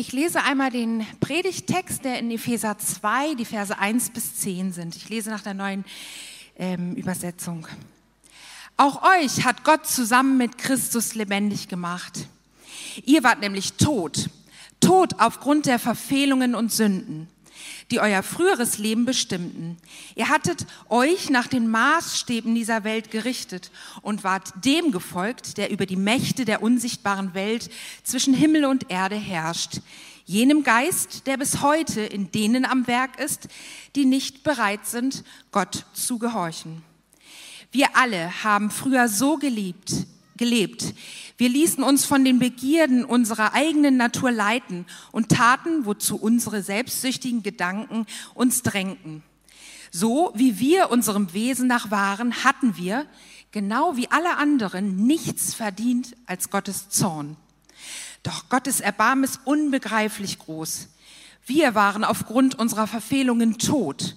Ich lese einmal den Predigttext, der in Epheser 2, die Verse 1 bis 10 sind. Ich lese nach der neuen ähm, Übersetzung. Auch euch hat Gott zusammen mit Christus lebendig gemacht. Ihr wart nämlich tot, tot aufgrund der Verfehlungen und Sünden die euer früheres Leben bestimmten. Ihr hattet euch nach den Maßstäben dieser Welt gerichtet und wart dem gefolgt, der über die Mächte der unsichtbaren Welt zwischen Himmel und Erde herrscht. Jenem Geist, der bis heute in denen am Werk ist, die nicht bereit sind, Gott zu gehorchen. Wir alle haben früher so geliebt, gelebt. Wir ließen uns von den Begierden unserer eigenen Natur leiten und taten, wozu unsere selbstsüchtigen Gedanken uns drängten. So wie wir unserem Wesen nach waren, hatten wir, genau wie alle anderen, nichts verdient als Gottes Zorn. Doch Gottes Erbarmen ist unbegreiflich groß. Wir waren aufgrund unserer Verfehlungen tot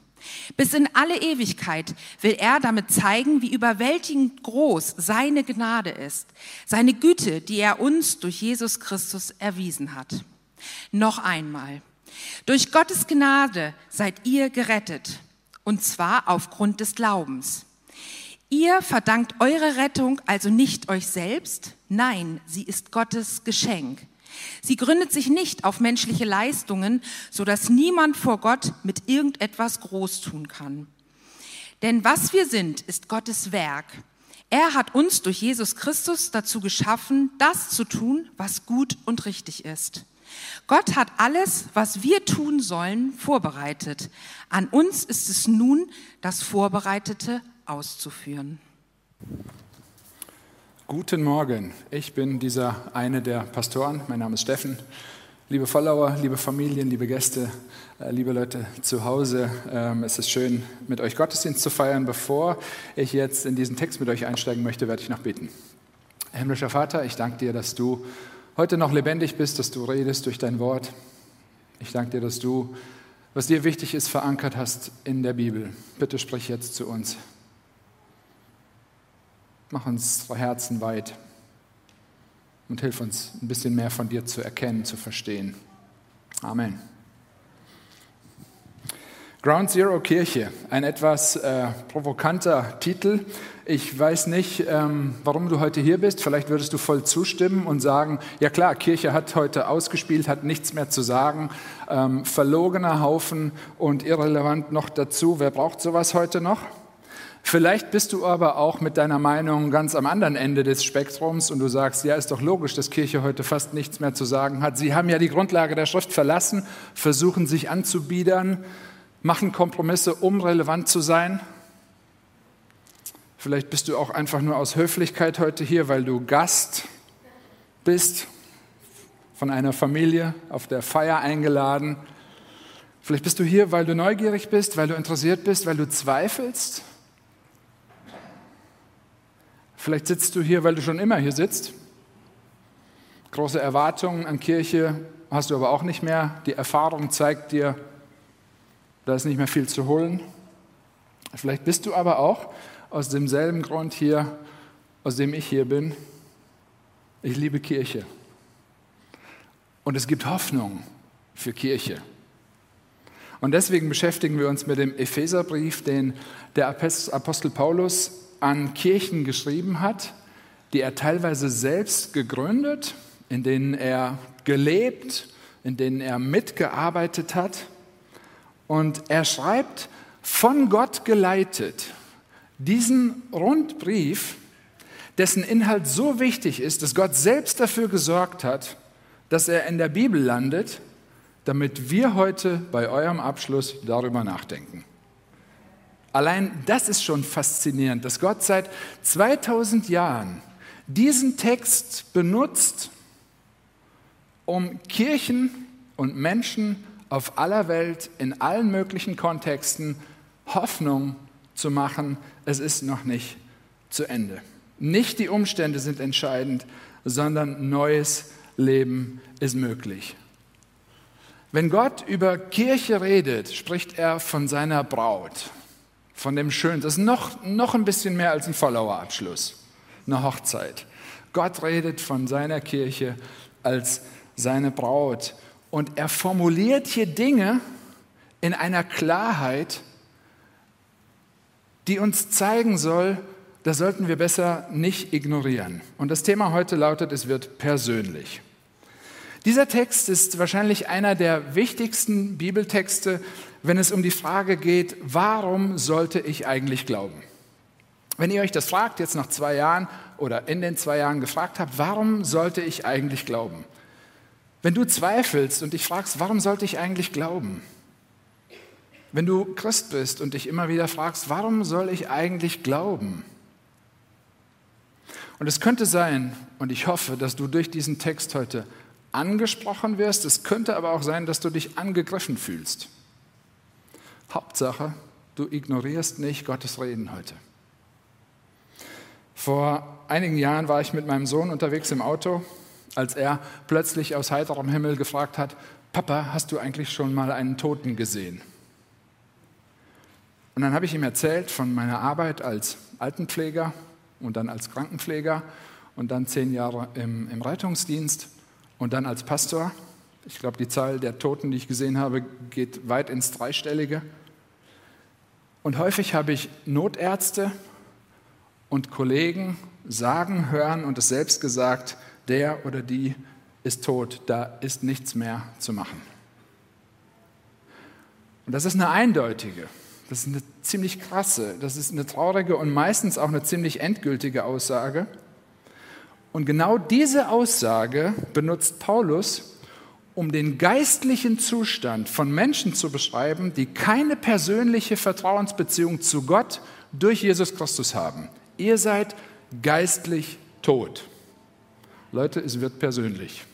Bis in alle Ewigkeit will er damit zeigen, wie überwältigend groß seine Gnade ist, seine Güte, die er uns durch Jesus Christus erwiesen hat. Noch einmal. Durch Gottes Gnade seid ihr gerettet, und zwar aufgrund des Glaubens. Ihr verdankt eure Rettung also nicht euch selbst, nein, sie ist Gottes Geschenk. Sie gründet sich nicht auf menschliche Leistungen, so dass niemand vor Gott mit irgendetwas groß tun kann. Denn was wir sind, ist Gottes Werk. Er hat uns durch Jesus Christus dazu geschaffen, das zu tun, was gut und richtig ist. Gott hat alles, was wir tun sollen, vorbereitet. An uns ist es nun, das Vorbereitete auszuführen. Guten Morgen, ich bin dieser eine der Pastoren. Mein Name ist Steffen. Liebe Followers, liebe Familien, liebe Gäste, äh, liebe Leute zu Hause, ähm, es ist schön, mit euch Gottesdienst zu feiern. Bevor ich jetzt in diesen Text mit euch einsteigen möchte, werde ich noch beten. Himmlischer Vater, ich danke dir, dass du heute noch lebendig bist, dass du redest durch dein Wort. Ich danke dir, dass du, was dir wichtig ist, verankert hast in der Bibel. Bitte sprich jetzt zu uns. Mach unsere Herzen weit und hilf uns ein bisschen mehr von dir zu erkennen, zu verstehen. Amen. Ground Zero Kirche, ein etwas äh, provokanter Titel. Ich weiß nicht, ähm, warum du heute hier bist. Vielleicht würdest du voll zustimmen und sagen, ja klar, Kirche hat heute ausgespielt, hat nichts mehr zu sagen. Ähm, verlogener Haufen und irrelevant noch dazu. Wer braucht sowas heute noch? Vielleicht bist du aber auch mit deiner Meinung ganz am anderen Ende des Spektrums und du sagst, ja, ist doch logisch, dass Kirche heute fast nichts mehr zu sagen hat. Sie haben ja die Grundlage der Schrift verlassen, versuchen sich anzubiedern, machen Kompromisse, um relevant zu sein. Vielleicht bist du auch einfach nur aus Höflichkeit heute hier, weil du Gast bist von einer Familie auf der Feier eingeladen. Vielleicht bist du hier, weil du neugierig bist, weil du interessiert bist, weil du zweifelst Vielleicht sitzt du hier, weil du schon immer hier sitzt. Große Erwartungen an Kirche hast du aber auch nicht mehr. Die Erfahrung zeigt dir, da ist nicht mehr viel zu holen. Vielleicht bist du aber auch aus demselben Grund hier, aus dem ich hier bin. Ich liebe Kirche. Und es gibt Hoffnung für Kirche. Und deswegen beschäftigen wir uns mit dem Epheserbrief, den der Apostel Paulus an Kirchen geschrieben hat, die er teilweise selbst gegründet, in denen er gelebt, in denen er mitgearbeitet hat. Und er schreibt, von Gott geleitet, diesen Rundbrief, dessen Inhalt so wichtig ist, dass Gott selbst dafür gesorgt hat, dass er in der Bibel landet, damit wir heute bei eurem Abschluss darüber nachdenken. Allein das ist schon faszinierend, dass Gott seit 2000 Jahren diesen Text benutzt, um Kirchen und Menschen auf aller Welt in allen möglichen Kontexten Hoffnung zu machen. Es ist noch nicht zu Ende. Nicht die Umstände sind entscheidend, sondern neues Leben ist möglich. Wenn Gott über Kirche redet, spricht er von seiner Braut, von dem Schönen. Das ist noch, noch ein bisschen mehr als ein Follower-Abschluss, eine Hochzeit. Gott redet von seiner Kirche als seine Braut. Und er formuliert hier Dinge in einer Klarheit, die uns zeigen soll, das sollten wir besser nicht ignorieren. Und das Thema heute lautet, es wird persönlich. Dieser Text ist wahrscheinlich einer der wichtigsten Bibeltexte, wenn es um die Frage geht, warum sollte ich eigentlich glauben? Wenn ihr euch das fragt, jetzt nach zwei Jahren oder in den zwei Jahren gefragt habt, warum sollte ich eigentlich glauben? Wenn du zweifelst und dich fragst, warum sollte ich eigentlich glauben? Wenn du Christ bist und dich immer wieder fragst, warum soll ich eigentlich glauben? Und es könnte sein, und ich hoffe, dass du durch diesen Text heute angesprochen wirst, es könnte aber auch sein, dass du dich angegriffen fühlst. Hauptsache, du ignorierst nicht Gottes Reden heute. Vor einigen Jahren war ich mit meinem Sohn unterwegs im Auto, als er plötzlich aus heiterem Himmel gefragt hat, Papa, hast du eigentlich schon mal einen Toten gesehen? Und dann habe ich ihm erzählt von meiner Arbeit als Altenpfleger und dann als Krankenpfleger und dann zehn Jahre im, im Rettungsdienst und dann als Pastor. Ich glaube, die Zahl der Toten, die ich gesehen habe, geht weit ins Dreistellige. Und häufig habe ich Notärzte und Kollegen sagen, hören und es selbst gesagt, der oder die ist tot, da ist nichts mehr zu machen. Und das ist eine eindeutige, das ist eine ziemlich krasse, das ist eine traurige und meistens auch eine ziemlich endgültige Aussage. Und genau diese Aussage benutzt Paulus, um den geistlichen Zustand von Menschen zu beschreiben, die keine persönliche Vertrauensbeziehung zu Gott durch Jesus Christus haben. Ihr seid geistlich tot. Leute, es wird persönlich.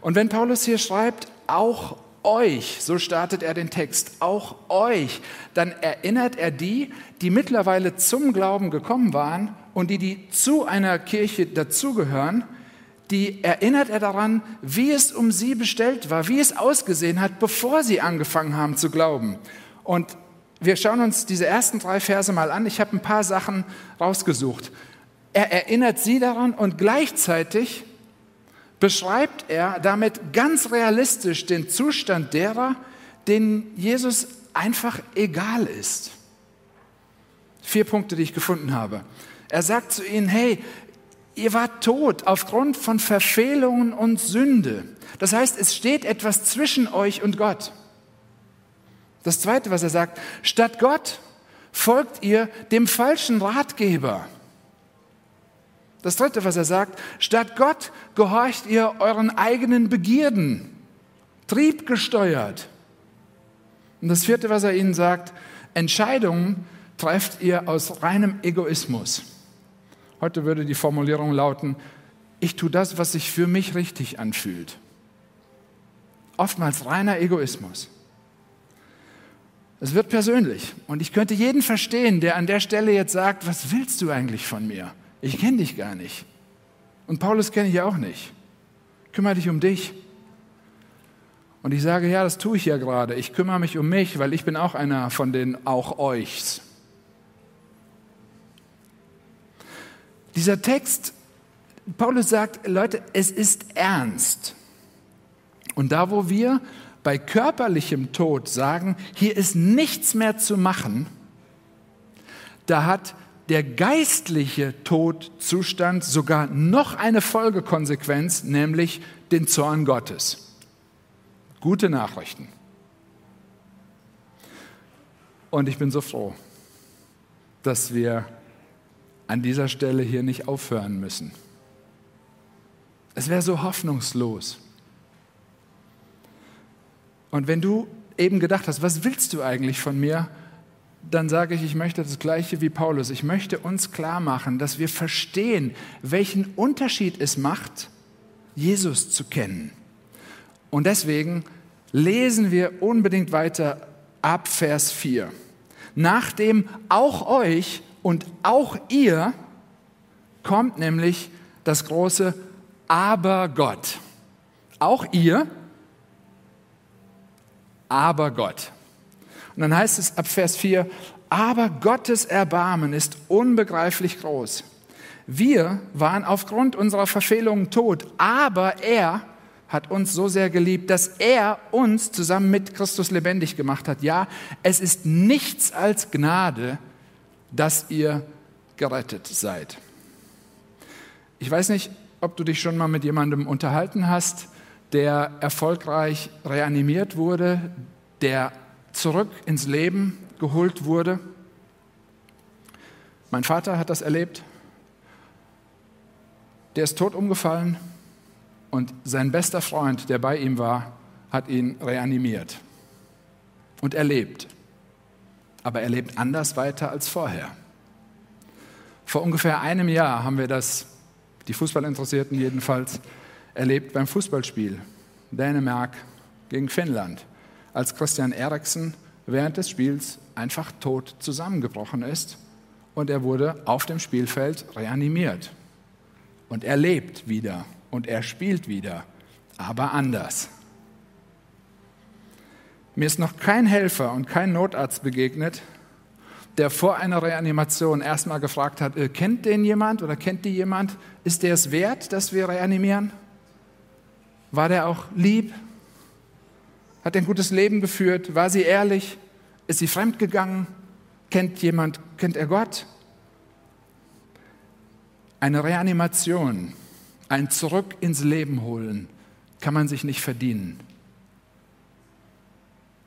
Und wenn Paulus hier schreibt, auch euch, so startet er den Text, auch euch, dann erinnert er die, die mittlerweile zum Glauben gekommen waren und die, die zu einer Kirche dazugehören, die erinnert er daran, wie es um sie bestellt war, wie es ausgesehen hat, bevor sie angefangen haben zu glauben. Und wir schauen uns diese ersten drei Verse mal an. Ich habe ein paar Sachen rausgesucht. Er erinnert sie daran und gleichzeitig beschreibt er damit ganz realistisch den Zustand derer, denen Jesus einfach egal ist. Vier Punkte, die ich gefunden habe. Er sagt zu ihnen, hey, ihr wart tot aufgrund von Verfehlungen und Sünde. Das heißt, es steht etwas zwischen euch und Gott. Das Zweite, was er sagt, statt Gott folgt ihr dem falschen Ratgeber. Das dritte, was er sagt, statt Gott gehorcht ihr euren eigenen Begierden, triebgesteuert. Und das vierte, was er ihnen sagt, Entscheidungen trefft ihr aus reinem Egoismus. Heute würde die Formulierung lauten, ich tue das, was sich für mich richtig anfühlt. Oftmals reiner Egoismus. Es wird persönlich. Und ich könnte jeden verstehen, der an der Stelle jetzt sagt, was willst du eigentlich von mir? Ich kenne dich gar nicht. Und Paulus kenne ich auch nicht. Kümmere dich um dich. Und ich sage, ja, das tue ich ja gerade. Ich kümmere mich um mich, weil ich bin auch einer von den auch euchs. Dieser Text, Paulus sagt, Leute, es ist ernst. Und da, wo wir bei körperlichem Tod sagen, hier ist nichts mehr zu machen, da hat der geistliche Todzustand sogar noch eine Folgekonsequenz, nämlich den Zorn Gottes. Gute Nachrichten. Und ich bin so froh, dass wir an dieser Stelle hier nicht aufhören müssen. Es wäre so hoffnungslos. Und wenn du eben gedacht hast, was willst du eigentlich von mir? dann sage ich, ich möchte das Gleiche wie Paulus. Ich möchte uns klar machen, dass wir verstehen, welchen Unterschied es macht, Jesus zu kennen. Und deswegen lesen wir unbedingt weiter ab Vers 4. Nachdem auch euch und auch ihr kommt nämlich das große Aber Gott. Auch ihr, aber Gott. Und dann heißt es ab Vers 4, aber Gottes Erbarmen ist unbegreiflich groß. Wir waren aufgrund unserer Verfehlungen tot, aber er hat uns so sehr geliebt, dass er uns zusammen mit Christus lebendig gemacht hat. Ja, es ist nichts als Gnade, dass ihr gerettet seid. Ich weiß nicht, ob du dich schon mal mit jemandem unterhalten hast, der erfolgreich reanimiert wurde, der zurück ins Leben geholt wurde. Mein Vater hat das erlebt. Der ist tot umgefallen und sein bester Freund, der bei ihm war, hat ihn reanimiert. Und er lebt. Aber er lebt anders weiter als vorher. Vor ungefähr einem Jahr haben wir das, die Fußballinteressierten jedenfalls, erlebt beim Fußballspiel Dänemark gegen Finnland, als Christian Eriksen während des Spiels einfach tot zusammengebrochen ist und er wurde auf dem Spielfeld reanimiert. Und er lebt wieder und er spielt wieder, aber anders. Mir ist noch kein Helfer und kein Notarzt begegnet, der vor einer Reanimation erstmal gefragt hat, äh, kennt den jemand oder kennt die jemand? Ist der es wert, dass wir reanimieren? War der auch lieb? Hat er ein gutes Leben geführt? War sie ehrlich? Ist sie fremdgegangen? Kennt jemand, kennt er Gott? Eine Reanimation, ein Zurück ins Leben holen, kann man sich nicht verdienen.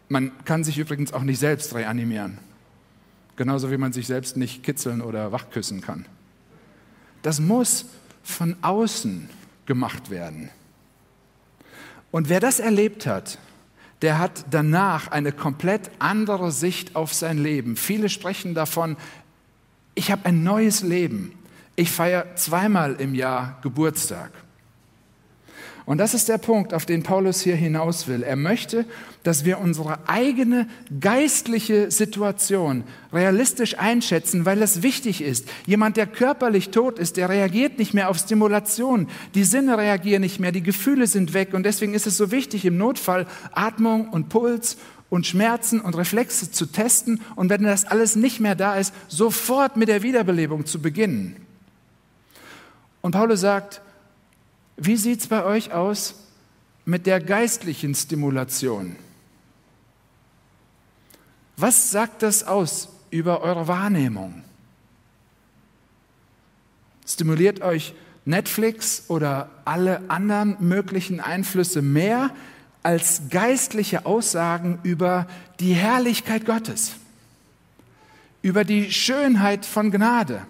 Man kann sich übrigens auch nicht selbst reanimieren, genauso wie man sich selbst nicht kitzeln oder wachküssen kann. Das muss von außen gemacht werden. Und wer das erlebt hat, der hat danach eine komplett andere Sicht auf sein Leben. Viele sprechen davon, ich habe ein neues Leben. Ich feiere zweimal im Jahr Geburtstag. Und das ist der Punkt, auf den Paulus hier hinaus will. Er möchte, dass wir unsere eigene geistliche Situation realistisch einschätzen, weil es wichtig ist. Jemand, der körperlich tot ist, der reagiert nicht mehr auf Stimulation. Die Sinne reagieren nicht mehr, die Gefühle sind weg. Und deswegen ist es so wichtig, im Notfall Atmung und Puls und Schmerzen und Reflexe zu testen und wenn das alles nicht mehr da ist, sofort mit der Wiederbelebung zu beginnen. Und Paulus sagt, wie sieht es bei euch aus mit der geistlichen Stimulation? Was sagt das aus über eure Wahrnehmung? Stimuliert euch Netflix oder alle anderen möglichen Einflüsse mehr als geistliche Aussagen über die Herrlichkeit Gottes, über die Schönheit von Gnade?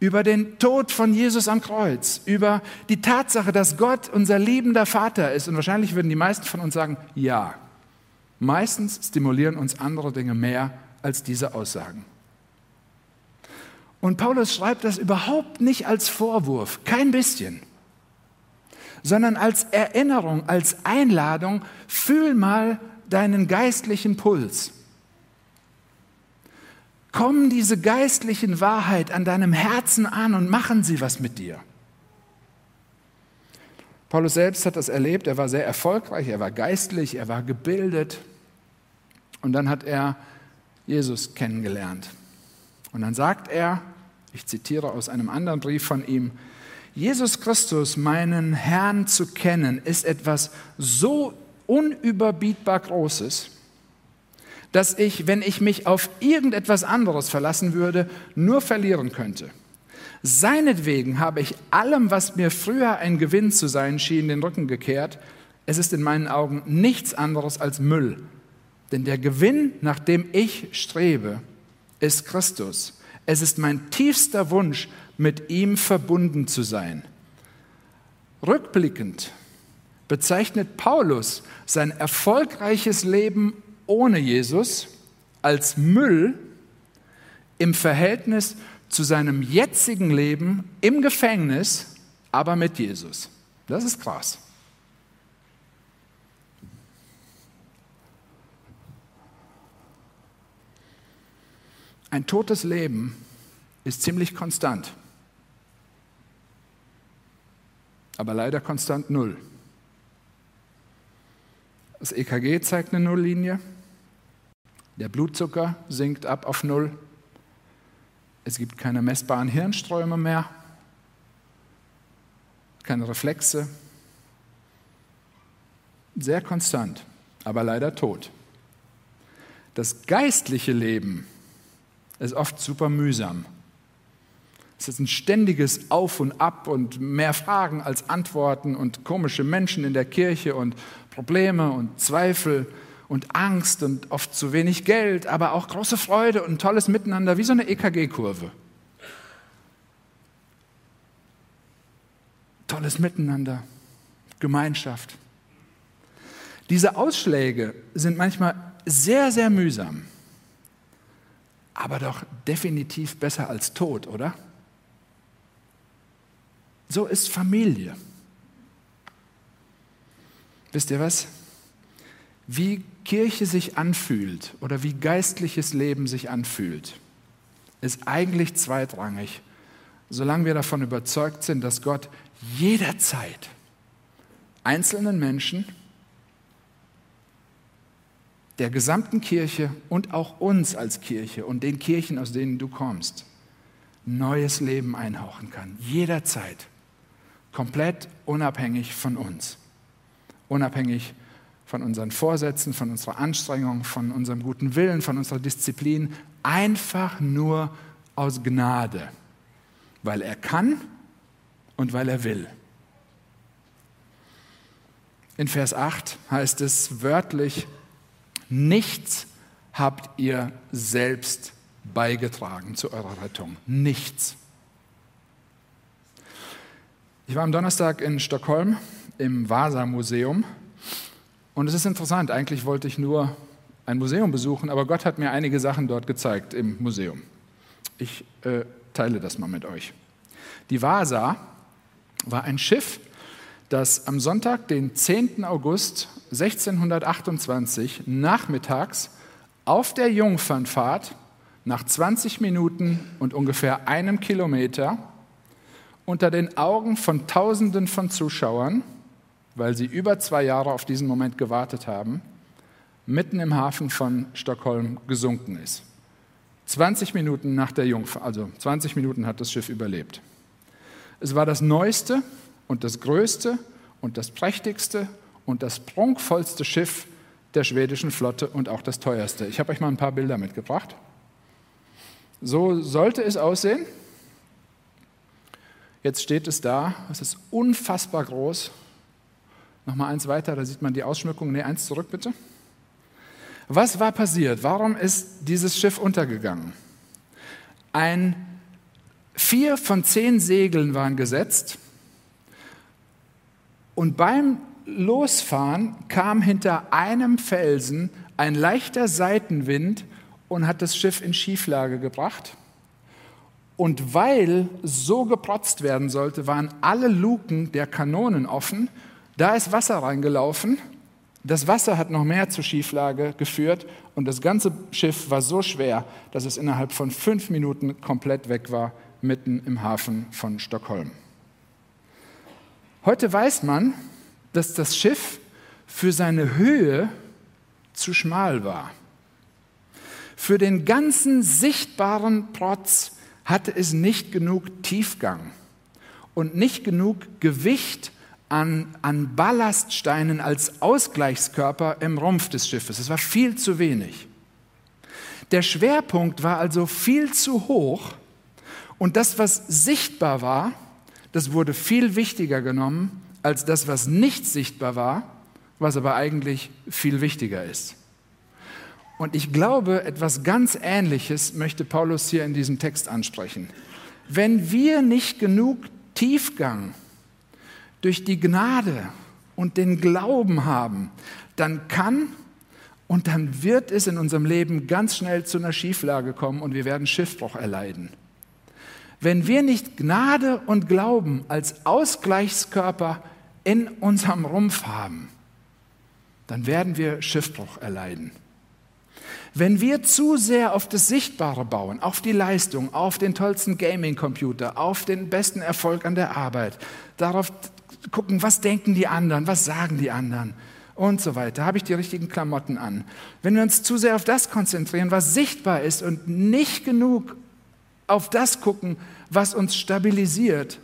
Über den Tod von Jesus am Kreuz, über die Tatsache, dass Gott unser liebender Vater ist. Und wahrscheinlich würden die meisten von uns sagen, ja. Meistens stimulieren uns andere Dinge mehr als diese Aussagen. Und Paulus schreibt das überhaupt nicht als Vorwurf, kein bisschen, sondern als Erinnerung, als Einladung, fühl mal deinen geistlichen Puls kommen diese geistlichen Wahrheit an deinem Herzen an und machen sie was mit dir. Paulus selbst hat das erlebt, er war sehr erfolgreich, er war geistlich, er war gebildet und dann hat er Jesus kennengelernt. Und dann sagt er, ich zitiere aus einem anderen Brief von ihm, Jesus Christus, meinen Herrn zu kennen, ist etwas so unüberbietbar Großes, dass ich, wenn ich mich auf irgendetwas anderes verlassen würde, nur verlieren könnte. Seinetwegen habe ich allem, was mir früher ein Gewinn zu sein schien, den Rücken gekehrt. Es ist in meinen Augen nichts anderes als Müll. Denn der Gewinn, nach dem ich strebe, ist Christus. Es ist mein tiefster Wunsch, mit ihm verbunden zu sein. Rückblickend bezeichnet Paulus sein erfolgreiches Leben ohne Jesus als Müll im Verhältnis zu seinem jetzigen Leben im Gefängnis, aber mit Jesus. Das ist krass. Ein totes Leben ist ziemlich konstant, aber leider konstant null. Das EKG zeigt eine Nulllinie, der Blutzucker sinkt ab auf Null, es gibt keine messbaren Hirnströme mehr, keine Reflexe, sehr konstant, aber leider tot. Das geistliche Leben ist oft super mühsam. Es ist ein ständiges Auf und Ab und mehr Fragen als Antworten und komische Menschen in der Kirche und Probleme und Zweifel und Angst und oft zu wenig Geld, aber auch große Freude und tolles Miteinander, wie so eine EKG-Kurve. Tolles Miteinander, Gemeinschaft. Diese Ausschläge sind manchmal sehr, sehr mühsam, aber doch definitiv besser als Tod, oder? So ist Familie. Wisst ihr was? Wie Kirche sich anfühlt oder wie geistliches Leben sich anfühlt, ist eigentlich zweitrangig, solange wir davon überzeugt sind, dass Gott jederzeit einzelnen Menschen der gesamten Kirche und auch uns als Kirche und den Kirchen, aus denen du kommst, neues Leben einhauchen kann. Jederzeit. Komplett unabhängig von uns. Unabhängig von unseren Vorsätzen, von unserer Anstrengung, von unserem guten Willen, von unserer Disziplin. Einfach nur aus Gnade. Weil er kann und weil er will. In Vers 8 heißt es wörtlich, Nichts habt ihr selbst beigetragen zu eurer Rettung. Nichts. Ich war am Donnerstag in Stockholm im Vasa-Museum und es ist interessant, eigentlich wollte ich nur ein Museum besuchen, aber Gott hat mir einige Sachen dort gezeigt im Museum. Ich äh, teile das mal mit euch. Die Vasa war ein Schiff, das am Sonntag, den 10. August 1628 nachmittags auf der Jungfernfahrt nach 20 Minuten und ungefähr einem Kilometer unter den Augen von Tausenden von Zuschauern, weil sie über zwei Jahre auf diesen Moment gewartet haben, mitten im Hafen von Stockholm gesunken ist. 20 Minuten nach der Jungfahrt, also 20 Minuten hat das Schiff überlebt. Es war das neueste und das größte und das prächtigste und das prunkvollste Schiff der schwedischen Flotte und auch das teuerste. Ich habe euch mal ein paar Bilder mitgebracht. So sollte es aussehen. Jetzt steht es da, es ist unfassbar groß. Nochmal eins weiter, da sieht man die Ausschmückung. Ne, eins zurück bitte. Was war passiert? Warum ist dieses Schiff untergegangen? Ein vier von zehn Segeln waren gesetzt und beim Losfahren kam hinter einem Felsen ein leichter Seitenwind und hat das Schiff in Schieflage gebracht. Und weil so geprotzt werden sollte, waren alle Luken der Kanonen offen. Da ist Wasser reingelaufen. Das Wasser hat noch mehr zur Schieflage geführt und das ganze Schiff war so schwer, dass es innerhalb von fünf Minuten komplett weg war, mitten im Hafen von Stockholm. Heute weiß man, dass das Schiff für seine Höhe zu schmal war. Für den ganzen sichtbaren Protz hatte es nicht genug Tiefgang und nicht genug Gewicht an, an Ballaststeinen als Ausgleichskörper im Rumpf des Schiffes. Es war viel zu wenig. Der Schwerpunkt war also viel zu hoch und das, was sichtbar war, das wurde viel wichtiger genommen als das, was nicht sichtbar war, was aber eigentlich viel wichtiger ist. Und ich glaube, etwas ganz Ähnliches möchte Paulus hier in diesem Text ansprechen. Wenn wir nicht genug Tiefgang durch die Gnade und den Glauben haben, dann kann und dann wird es in unserem Leben ganz schnell zu einer Schieflage kommen und wir werden Schiffbruch erleiden. Wenn wir nicht Gnade und Glauben als Ausgleichskörper in unserem Rumpf haben, dann werden wir Schiffbruch erleiden. Wenn wir zu sehr auf das Sichtbare bauen, auf die Leistung, auf den tollsten Gaming-Computer, auf den besten Erfolg an der Arbeit, darauf gucken, was denken die anderen, was sagen die anderen und so weiter, habe ich die richtigen Klamotten an. Wenn wir uns zu sehr auf das konzentrieren, was sichtbar ist und nicht genug auf das gucken, was uns stabilisiert,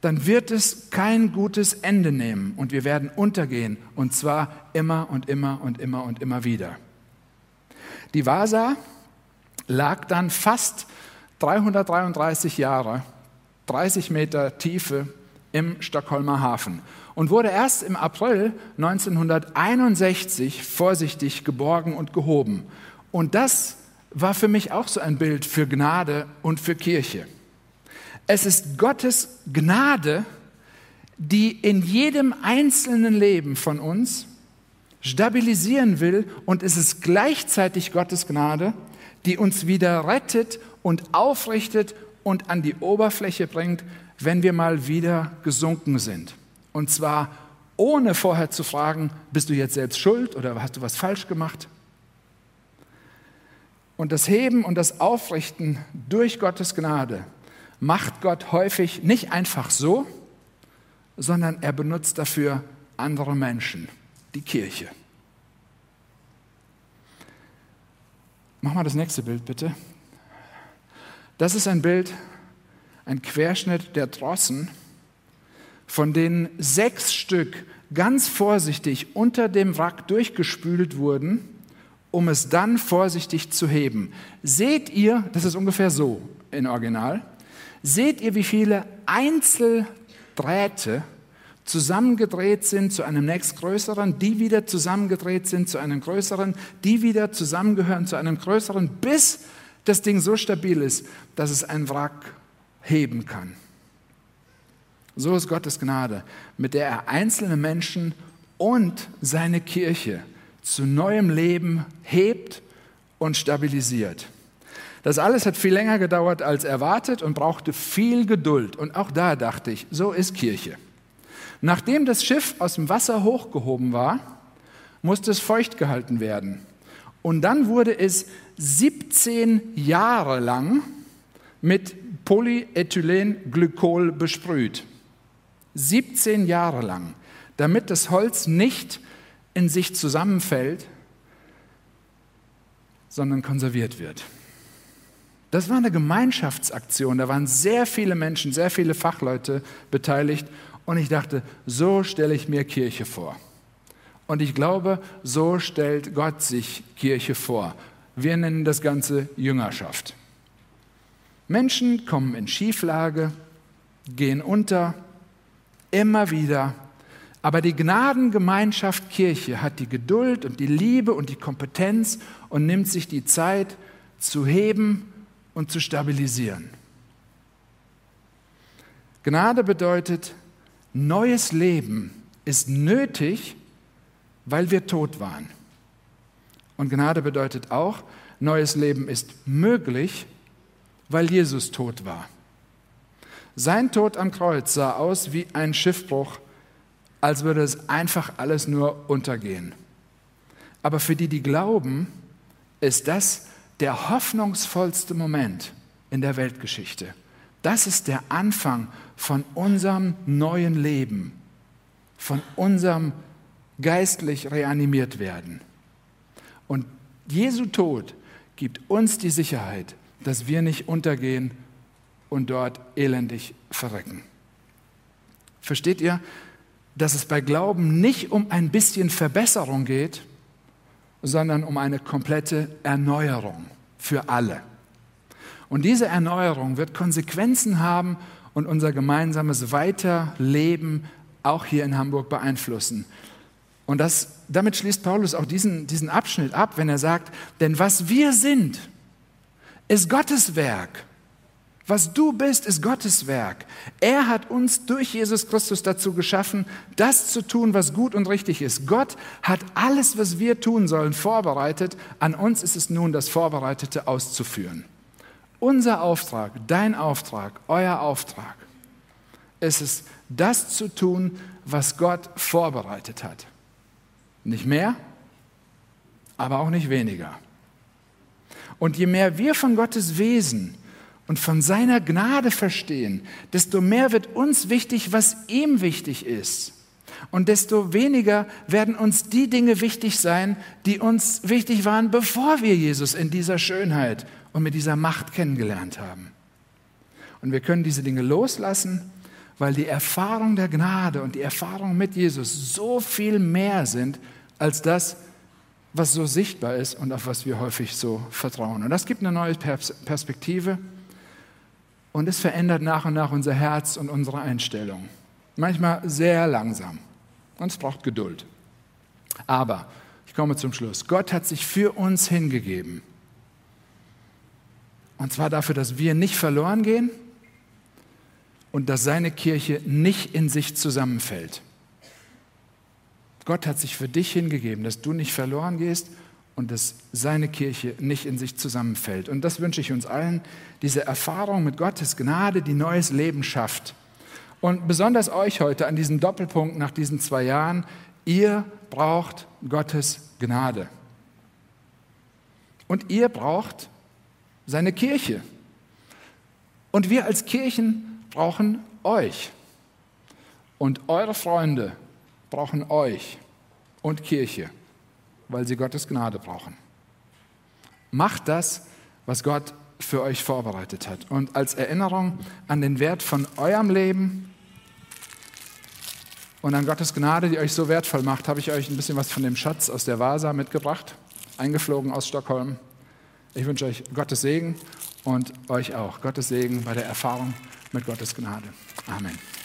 dann wird es kein gutes Ende nehmen und wir werden untergehen und zwar immer und immer und immer und immer wieder. Die Vasa lag dann fast 333 Jahre, 30 Meter Tiefe im Stockholmer Hafen und wurde erst im April 1961 vorsichtig geborgen und gehoben. Und das war für mich auch so ein Bild für Gnade und für Kirche. Es ist Gottes Gnade, die in jedem einzelnen Leben von uns stabilisieren will und es ist gleichzeitig Gottes Gnade, die uns wieder rettet und aufrichtet und an die Oberfläche bringt, wenn wir mal wieder gesunken sind. Und zwar ohne vorher zu fragen, bist du jetzt selbst schuld oder hast du was falsch gemacht? Und das Heben und das Aufrichten durch Gottes Gnade macht Gott häufig nicht einfach so, sondern er benutzt dafür andere Menschen, die Kirche. Mach mal das nächste Bild bitte. Das ist ein Bild, ein Querschnitt der Drossen, von denen sechs Stück ganz vorsichtig unter dem Wrack durchgespült wurden, um es dann vorsichtig zu heben. Seht ihr, das ist ungefähr so in Original, Seht ihr, wie viele Einzeldrähte zusammengedreht sind zu einem nächstgrößeren, die wieder zusammengedreht sind zu einem größeren, die wieder zusammengehören zu einem größeren, bis das Ding so stabil ist, dass es ein Wrack heben kann. So ist Gottes Gnade, mit der er einzelne Menschen und seine Kirche zu neuem Leben hebt und stabilisiert. Das alles hat viel länger gedauert als erwartet und brauchte viel Geduld. Und auch da dachte ich, so ist Kirche. Nachdem das Schiff aus dem Wasser hochgehoben war, musste es feucht gehalten werden. Und dann wurde es 17 Jahre lang mit Polyethylenglykol besprüht. 17 Jahre lang, damit das Holz nicht in sich zusammenfällt, sondern konserviert wird. Das war eine Gemeinschaftsaktion. Da waren sehr viele Menschen, sehr viele Fachleute beteiligt. Und ich dachte, so stelle ich mir Kirche vor. Und ich glaube, so stellt Gott sich Kirche vor. Wir nennen das Ganze Jüngerschaft. Menschen kommen in Schieflage, gehen unter, immer wieder. Aber die Gnadengemeinschaft Kirche hat die Geduld und die Liebe und die Kompetenz und nimmt sich die Zeit zu heben und zu stabilisieren. Gnade bedeutet, neues Leben ist nötig, weil wir tot waren. Und Gnade bedeutet auch, neues Leben ist möglich, weil Jesus tot war. Sein Tod am Kreuz sah aus wie ein Schiffbruch, als würde es einfach alles nur untergehen. Aber für die, die glauben, ist das der hoffnungsvollste Moment in der Weltgeschichte. Das ist der Anfang von unserem neuen Leben, von unserem geistlich reanimiert werden. Und Jesu Tod gibt uns die Sicherheit, dass wir nicht untergehen und dort elendig verrecken. Versteht ihr, dass es bei Glauben nicht um ein bisschen Verbesserung geht, sondern um eine komplette Erneuerung für alle. Und diese Erneuerung wird Konsequenzen haben und unser gemeinsames Weiterleben auch hier in Hamburg beeinflussen. Und das, damit schließt Paulus auch diesen, diesen Abschnitt ab, wenn er sagt, denn was wir sind, ist Gottes Werk. Was du bist, ist Gottes Werk. Er hat uns durch Jesus Christus dazu geschaffen, das zu tun, was gut und richtig ist. Gott hat alles, was wir tun sollen, vorbereitet. An uns ist es nun, das Vorbereitete auszuführen. Unser Auftrag, dein Auftrag, euer Auftrag ist es, das zu tun, was Gott vorbereitet hat. Nicht mehr, aber auch nicht weniger. Und je mehr wir von Gottes Wesen und von seiner Gnade verstehen, desto mehr wird uns wichtig, was ihm wichtig ist. Und desto weniger werden uns die Dinge wichtig sein, die uns wichtig waren, bevor wir Jesus in dieser Schönheit und mit dieser Macht kennengelernt haben. Und wir können diese Dinge loslassen, weil die Erfahrung der Gnade und die Erfahrung mit Jesus so viel mehr sind als das, was so sichtbar ist und auf was wir häufig so vertrauen. Und das gibt eine neue Perspektive und es verändert nach und nach unser Herz und unsere Einstellung. Manchmal sehr langsam und es braucht Geduld. Aber ich komme zum Schluss. Gott hat sich für uns hingegeben. Und zwar dafür, dass wir nicht verloren gehen und dass seine Kirche nicht in sich zusammenfällt. Gott hat sich für dich hingegeben, dass du nicht verloren gehst und dass seine Kirche nicht in sich zusammenfällt. Und das wünsche ich uns allen, diese Erfahrung mit Gottes Gnade, die neues Leben schafft. Und besonders euch heute an diesem Doppelpunkt nach diesen zwei Jahren, ihr braucht Gottes Gnade. Und ihr braucht seine Kirche. Und wir als Kirchen brauchen euch. Und eure Freunde brauchen euch und Kirche, weil sie Gottes Gnade brauchen. Macht das, was Gott für euch vorbereitet hat. Und als Erinnerung an den Wert von eurem Leben und an Gottes Gnade, die euch so wertvoll macht, habe ich euch ein bisschen was von dem Schatz aus der Vasa mitgebracht, eingeflogen aus Stockholm. Ich wünsche euch Gottes Segen und euch auch Gottes Segen bei der Erfahrung mit Gottes Gnade. Amen.